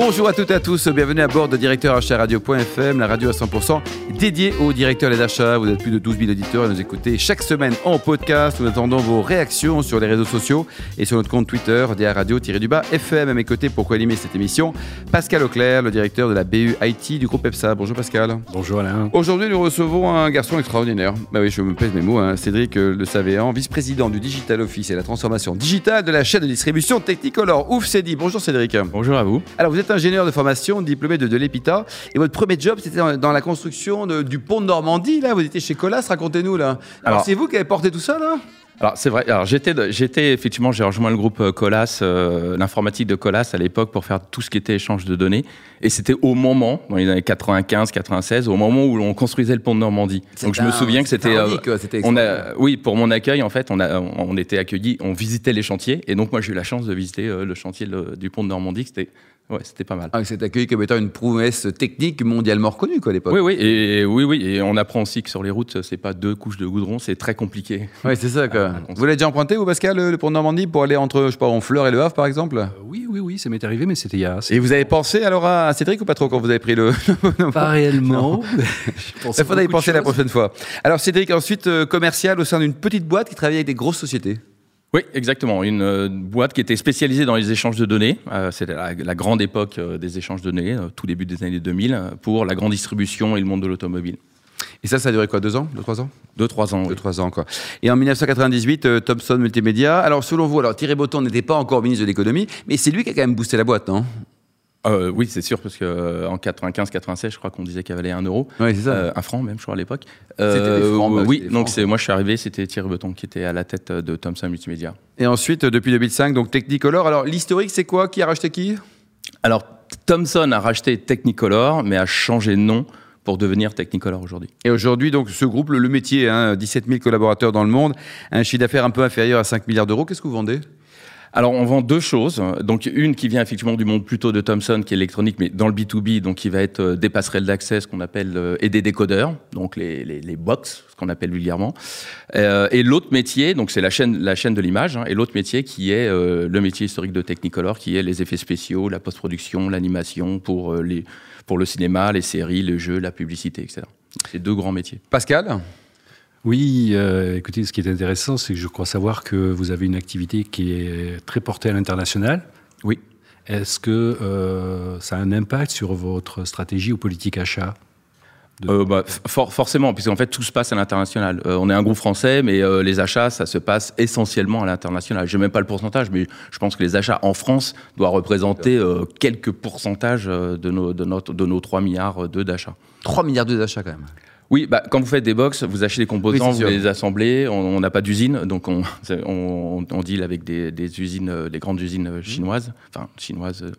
Bonjour à toutes et à tous, bienvenue à bord de Directeur Achat Radio.fm, la radio à 100% dédiée aux directeurs des achats. Vous êtes plus de 12 000 auditeurs à nous écouter chaque semaine en podcast. Nous attendons vos réactions sur les réseaux sociaux et sur notre compte Twitter, DA Radio-du-bas FM. À mes côtés pour co-animer cette émission, Pascal Auclair, le directeur de la BU IT du groupe EPSA. Bonjour Pascal. Bonjour Alain. Aujourd'hui, nous recevons un garçon extraordinaire. Bah oui, je me pèse mes mots, hein. Cédric euh, Le Savéan, vice-président du Digital Office et la transformation digitale de la chaîne de distribution Technicolor. Ouf, c'est dit. Bonjour Cédric. Bonjour à vous. Alors, vous êtes ingénieur de formation, diplômé de, de l'EPITA, et votre premier job, c'était dans, la construction de- du pont de Normandie, là, vous étiez chez Colas, racontez-nous, là. Alors, c'est vous qui avez porté tout ça, là? Alors c'est vrai. Alors j'étais, j'étais effectivement, j'ai rejoint le groupe euh, Colas, euh, l'informatique de Colas à l'époque pour faire tout ce qui était échange de données. Et c'était au moment, dans les années 95, 96, au moment où l'on construisait le pont de Normandie. Donc je me souviens que c'était, euh, on a, oui, pour mon accueil en fait, on a, on était accueillis, on visitait les chantiers. Et donc moi j'ai eu la chance de visiter euh, le chantier le- du pont de Normandie. C'était, ouais, c'était pas mal. Ah, c'est accueilli comme étant une prouesse technique mondialement reconnue, quoi, à l'époque. Oui, oui, et oui, oui, et on apprend aussi que sur les routes, c'est pas deux couches de goudron, c'est très compliqué. Ouais, c'est ça, quoi. Ah, vous l'avez déjà emprunté, vous, Pascal, le, le pont de Normandie, pour aller entre, je sais pas, Honfleur et Le Havre, par exemple? Euh, Oui, oui, oui, ça m'est arrivé, mais c'était il y a. Et vous avez pensé alors à Cédric ou pas trop quand vous avez pris le. Pas réellement. Il faudra y penser la prochaine fois. Alors, Cédric, ensuite, euh, commercial au sein d'une petite boîte qui travaille avec des grosses sociétés. Oui, exactement. Une euh, boîte qui était spécialisée dans les échanges de données. Euh, C'était la, la grande époque euh, des échanges de données, tout début des années 2000, euh, pour la grande distribution et le monde de l'automobile. Et ça, ça a duré quoi Deux ans Deux, trois ans? Deux, trois ans. Deux, oui. trois ans, quoi. Et en 1998, euh, Thomson Multimédia. Alors, selon vous, alors Thierry Breton n'était pas encore ministre de l'économie, mais c'est lui qui a quand même boosté la boîte, non? Euh, oui, c'est sûr, parce que euh, en 95-96, je crois qu'on disait qu'elle valait un euro. Oui, c'est ça. Euh, un franc même, je crois, à l'époque. C'était des francs, bah, oui, des donc moi je suis arrivé, c'était Thierry Breton qui était à la tête euh, de Thomson Multimédia. Et ensuite, euh, depuis 2005, donc Technicolor. Alors, l'historique, c'est quoi? Qui a racheté qui? Alors, Thomson a racheté Technicolor, mais a changé de nom pour devenir Technicolor aujourd'hui. Et aujourd'hui, donc, ce groupe, le, le métier, hein, 17 000 collaborateurs dans le monde, un chiffre d'affaires un peu inférieur à 5 milliards d'euros. Qu'est-ce que vous vendez? Alors, on vend deux choses. Donc, une qui vient effectivement du monde plutôt de Thomson, qui est électronique, mais dans le B2B, donc qui va être euh, des passerelles d'accès, ce qu'on appelle, euh, et des décodeurs, donc les, les, box, ce qu'on appelle vulgairement. Euh, et l'autre métier, donc c'est la chaîne, la chaîne de l'image, hein, et l'autre métier qui est euh, le métier historique de Technicolor, qui est les effets spéciaux, la post-production, l'animation pour, euh, les, pour le cinéma, les séries, le jeu, la publicité, etc. C'est deux grands métiers. Pascal? Oui, euh, écoutez, ce qui est intéressant, c'est que je crois savoir que vous avez une activité qui est très portée à l'international. Oui. Est-ce que euh, ça a un impact sur votre stratégie ou politique achat de- Euh, bah, for- forcément, puisqu'en fait tout se passe à l'international. Euh, on est un groupe français, mais euh, les achats, ça se passe essentiellement à l'international. Je n'ai même pas le pourcentage, mais je pense que les achats en France doivent représenter euh, quelques pourcentages de nos, de, notre, de nos 3 milliards d'achats. 3 milliards d'euros d'achat, quand même. Oui, bah, quand vous faites des box, vous achetez des composants, Oui, vous sûr. les assemblez, on n'a pas d'usine, donc on, on, on deal avec des, des usines, euh, des grandes usines euh, chinoises, enfin chinoises euh,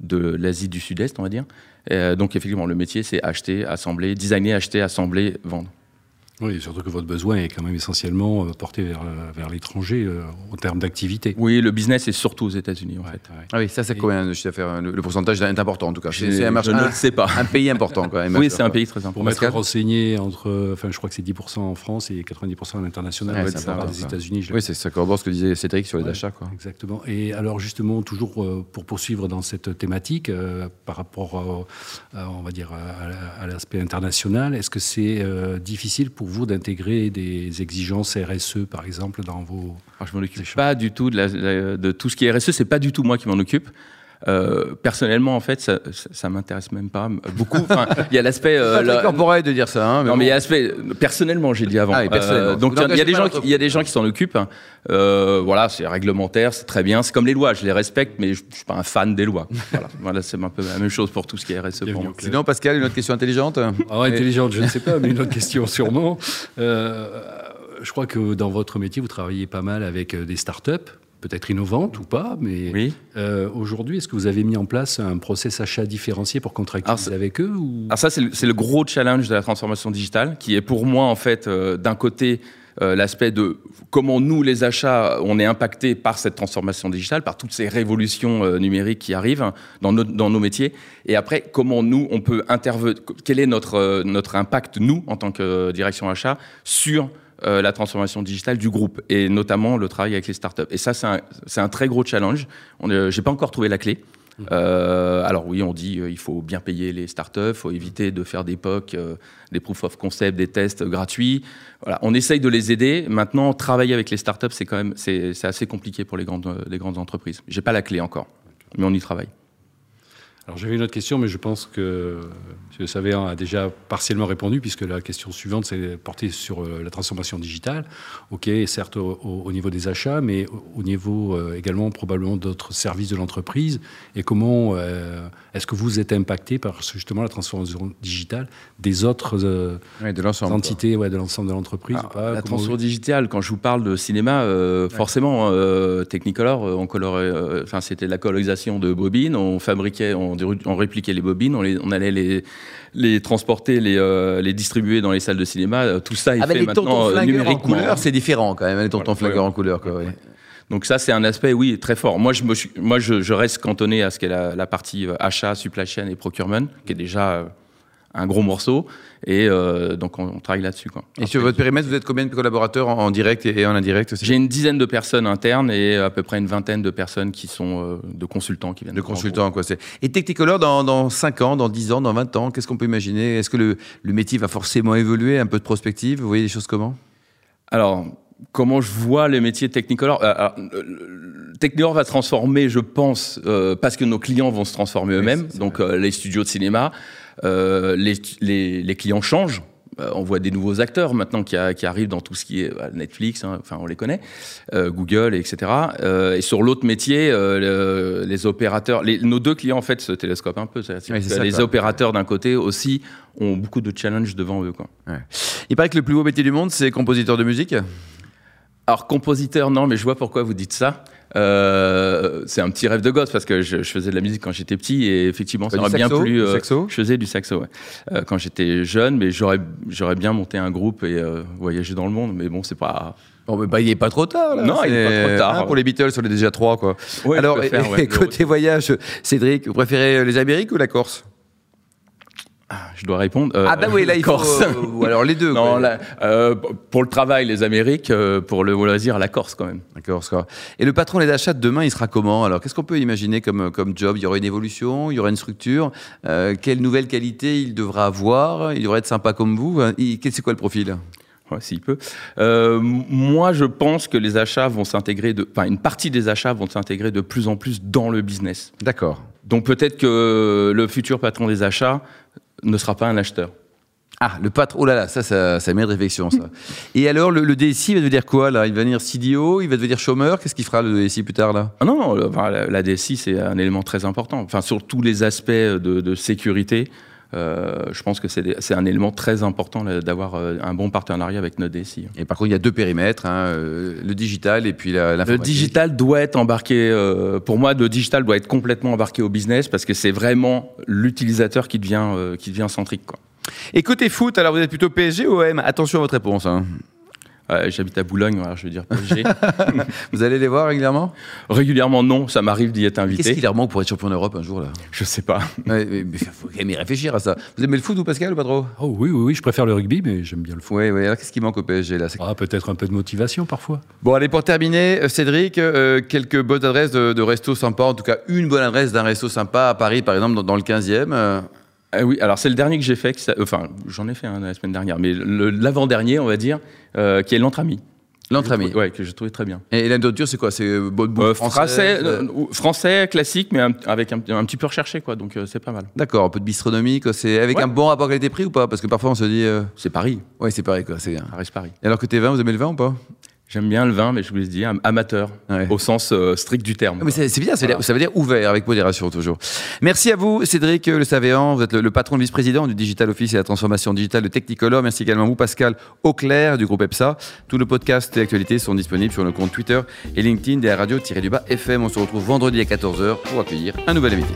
de l'Asie du Sud-Est, on va dire. Donc effectivement, le métier, c'est acheter, assembler, designer, acheter, assembler, vendre. Oui, surtout que votre besoin est quand même essentiellement euh, porté vers, euh, vers l'étranger euh, en termes d'activité. Oui, le business est surtout aux États-Unis en fait. Ouais. Ah oui, ça, c'est combien de chiffre d'affaires le, le pourcentage est important, en tout cas. C'est Je, c'est un, marché- je ne le sais pas. un pays important, quand même. Oui, c'est un pays très Pour important. m'être Pascal renseigné entre, enfin, je crois que c'est 10% en France et 90% à l'international. Ouais, ça ça, part des. États-Unis. Oui, c'est ça corrobore ce que disait Cédric sur les Ouais. achats, quoi. Exactement. Et alors justement, toujours euh, pour poursuivre dans cette thématique, euh, par rapport, euh, à, on va dire, à, à- à l'aspect international, est-ce que c'est euh, difficile pour vous d'intégrer des exigences RSE, par exemple, dans vos... Alors, je m'en occupe pas du tout de, la- la- de tout ce qui est RSE. C'est pas du tout moi qui m'en occupe. Euh, personnellement, en fait, ça, ça, ça m'intéresse même pas beaucoup. Enfin, il y a l'aspect. euh, la- corporel de dire ça, hein, mais non, bon. mais il y a l'aspect personnellement, j'ai dit avant. Ah. Euh, donc il y a- des gens, qui, il y a des gens qui s'en occupent. hein. Euh, voilà, c'est réglementaire, c'est très bien. C'est comme les lois, je les respecte, mais je, je suis pas un fan des lois. Voilà, voilà c'est un peu la même chose pour tout ce qui est RSE pour moi. Sinon, Pascal, une autre question intelligente? Ah, intelligente, je ne sais pas, mais une autre question sûrement. Euh, je crois que dans votre métier, vous travaillez pas mal avec euh, des startups, peut-être innovantes ou pas, mais Oui. euh, aujourd'hui, est-ce que vous avez mis en place un process achat différencié pour contractualiser avec eux ou... Alors ça, c'est le, gros challenge de la transformation digitale, qui est pour moi, en fait, euh, d'un côté, euh, l'aspect de comment nous, les achats, on est impacté par cette transformation digitale, par toutes ces révolutions euh, numériques qui arrivent dans, nos- dans nos métiers. Et après, comment nous, on peut intervenir, quel est notre, euh, notre impact, nous, en tant que direction achat, sur euh, la transformation digitale du groupe, et notamment le travail avec les startups. Et ça, c'est un, très gros challenge. Euh, J'ai pas encore trouvé la clé. Euh, alors oui, on dit euh, il faut bien payer les startups, il faut éviter de faire des POC, euh, des proof of concept, des tests gratuits. Voilà, on essaye de les aider. Maintenant, travailler avec les startups, c'est quand même c'est c'est assez compliqué pour les grandes les grandes entreprises. J'ai pas la clé encore, mais on y travaille. Alors j'avais une autre question, mais je pense que M. Savéan a déjà partiellement répondu, puisque la question suivante c'est portée sur euh, la transformation digitale. Ok, certes au, au- au niveau des achats, mais au, au niveau euh, également probablement d'autres services de l'entreprise. Et comment euh, est-ce que vous êtes impacté par justement la transformation digitale des autres euh, Ouais, de l'ensemble. entités ouais, de l'ensemble de l'entreprise la transformation vous- digitale, quand je vous parle de cinéma, forcément, Technicolor, on colorait, enfin, c'était la colorisation de bobines, on fabriquait, on, on répliquait les bobines, on, les- on allait les, les transporter, les, euh, les distribuer dans les salles de cinéma. euh, Tout ça est Ah, fait les maintenant euh, flingueurs en numériquement. couleur, c'est différent quand même, les tontons Voilà, flingueurs ouais. en couleur. Quoi, ouais. Donc ça, c'est un aspect, oui, très fort. Moi, je, me suis, moi, je, je reste cantonné à ce qu'est la, la partie achat, supply chain et procurement, qui est déjà un gros morceau. Et euh, donc, on, on travaille là-dessus. quoi. Et sur votre périmètre, vous êtes combien de collaborateurs en, en direct et, et en indirect c'est J'ai une dizaine de personnes internes et à peu près une vingtaine de personnes qui sont euh, de consultants qui viennent De consultants, quoi. c'est- Et Technicolor, dans, dans 5 ans, dans 10 ans, dans 20 ans, qu'est-ce qu'on peut imaginer? Est-ce que le, le métier va forcément évoluer Un peu de prospective? Vous voyez des choses comment? Alors, comment je vois les métiers Technicolor Euh, alors, euh, Technicolor va transformer, je pense, euh, parce que nos clients vont se transformer eux-mêmes. Donc, euh, les studios de cinéma, euh, les, les, les clients changent. On voit des nouveaux acteurs maintenant qui, a- qui arrivent dans tout ce qui est bah, Netflix, hein, enfin on les connaît, Google, etc. Et sur l'autre métier, le- les opérateurs, les- nos deux clients en fait se télescopent un peu. C'est-à-dire Oui, ça, les quoi. opérateurs d'un côté aussi ont beaucoup de challenges devant eux. Quoi. Il paraît que le plus beau métier du monde, c'est compositeur de musique? Alors, compositeur, non, mais je vois pourquoi vous dites ça. Euh, c'est un petit rêve de gosse parce que je, je faisais de la musique quand j'étais petit et effectivement, ça aurait bien plu. du euh, saxo? je faisais du saxo, ouais. Euh, quand j'étais jeune, mais j'aurais j'aurais bien monté un groupe et euh, voyagé dans le monde. Mais bon, c'est pas. Bon, mais bah, il n'est pas trop tard. Là. Non, il est C'est- pas trop tard. hein, pour les Beatles, on est déjà trois. Quoi. Ouais, Alors, faire, ouais, côté voyage, Cédric, vous préférez les Amériques ou la Corse? Je dois répondre. euh, Ah, bah oui, là, il faut. Corse. euh, ou alors les deux. non, là, euh, pour le travail, les Amériques, euh, pour le loisir, la Corse quand même. La Corse, quoi. Et le patron des achats de demain, il sera comment Alors, qu'est-ce qu'on peut imaginer comme, comme job? Il y aura une évolution, il y aura une structure. Quelle nouvelle qualité il devra avoir? Il devrait être sympa comme vous. hein. C'est quoi le profil? Ouais, s'il peut. Euh, moi, je pense que les achats vont s'intégrer, de, enfin, une partie des achats vont s'intégrer de plus en plus dans le business. D'accord. Donc peut-être que le futur patron des achats ne sera pas un acheteur. Ah, le patron. Oh là là, ça, ça, ça mérite réflexion, ça. Et alors, le, le DSI va devenir quoi, là? Il va devenir CDO Il va devenir chômeur? Qu'est-ce qu'il fera, le DSI, plus tard, là? Ah non, non, le- enfin, la, la DSI, c'est un élément très important. Enfin, sur tous les aspects de, de sécurité, euh, je pense que c'est un élément très important d'avoir euh, un bon partenariat avec notre DSI. Et par contre, il y a deux périmètres, hein, euh, le digital et puis la- Le l'informatique. digital doit être embarqué, euh, pour moi, le digital doit être complètement embarqué au business parce que c'est vraiment l'utilisateur qui devient, euh, qui devient centrique. Quoi. Et côté foot, alors vous êtes plutôt PSG ou OM Attention à votre réponse. hein. Euh, J'habite à Boulogne, alors je veux dire PSG. Vous allez les voir régulièrement? Régulièrement, non, ça m'arrive d'y être Qu'est-ce invité. qu'il leur manque pour être champion d'Europe un jour là? Je sais pas. Ouais, mais il faut quand même y réfléchir à ça. Vous aimez le foot, vous, Pascal, ou pas trop? Oh oui, oui, oui, je préfère le rugby, mais j'aime bien le foot. Oui, oui. Alors qu'est-ce qui manque au PSG là? Ah, peut-être un peu de motivation parfois. Bon, allez, pour terminer, euh, Cédric, euh, quelques bonnes adresses de, de resto sympa, en tout cas une bonne adresse d'un resto sympa à Paris, par exemple, dans, dans le 15e. Euh, Ah oui, alors c'est le dernier que j'ai fait, enfin j'en ai fait un la semaine dernière, mais l'avant-dernier, on va dire, euh, qui est l'entre-ami. L'entre-ami. Ouais, que j'ai trouvé très bien. Et la nourriture, c'est quoi? C'est euh, bonne bouffe Euh, français, français classique, mais un- avec un, un petit peu recherché, quoi. Donc c'est pas mal. D'accord, un peu de bistronomie, quoi. C'est avec Ouais. un bon rapport qualité-prix ou pas? Parce que parfois on se dit. C'est Paris, Ouais, c'est pareil, quoi. C'est... reste Paris. Et alors côté vin, vous aimez le vin ou pas? J'aime bien le vin, mais je vous l'ai dit, am- amateur, Ouais. au sens euh, strict du terme. Ah, Mais c'est, c'est bien, ça veut, Voilà. dire, ça veut dire ouvert, avec modération toujours. Merci à vous, Cédric Le Savéan. Vous êtes le, le patron de vice-président du Digital Office et la transformation digitale de Technicolor. Merci également à vous, Pascal Auclair du groupe EPSA. Tous nos podcasts et actualités sont disponibles sur nos comptes Twitter et LinkedIn des radio-du-bas FM. On se retrouve vendredi à 14h pour accueillir un nouvel invité.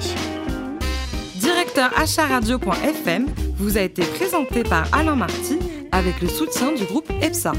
Directeur acharadio.fm vous a été présenté par Alain Marty avec le soutien du groupe EPSA.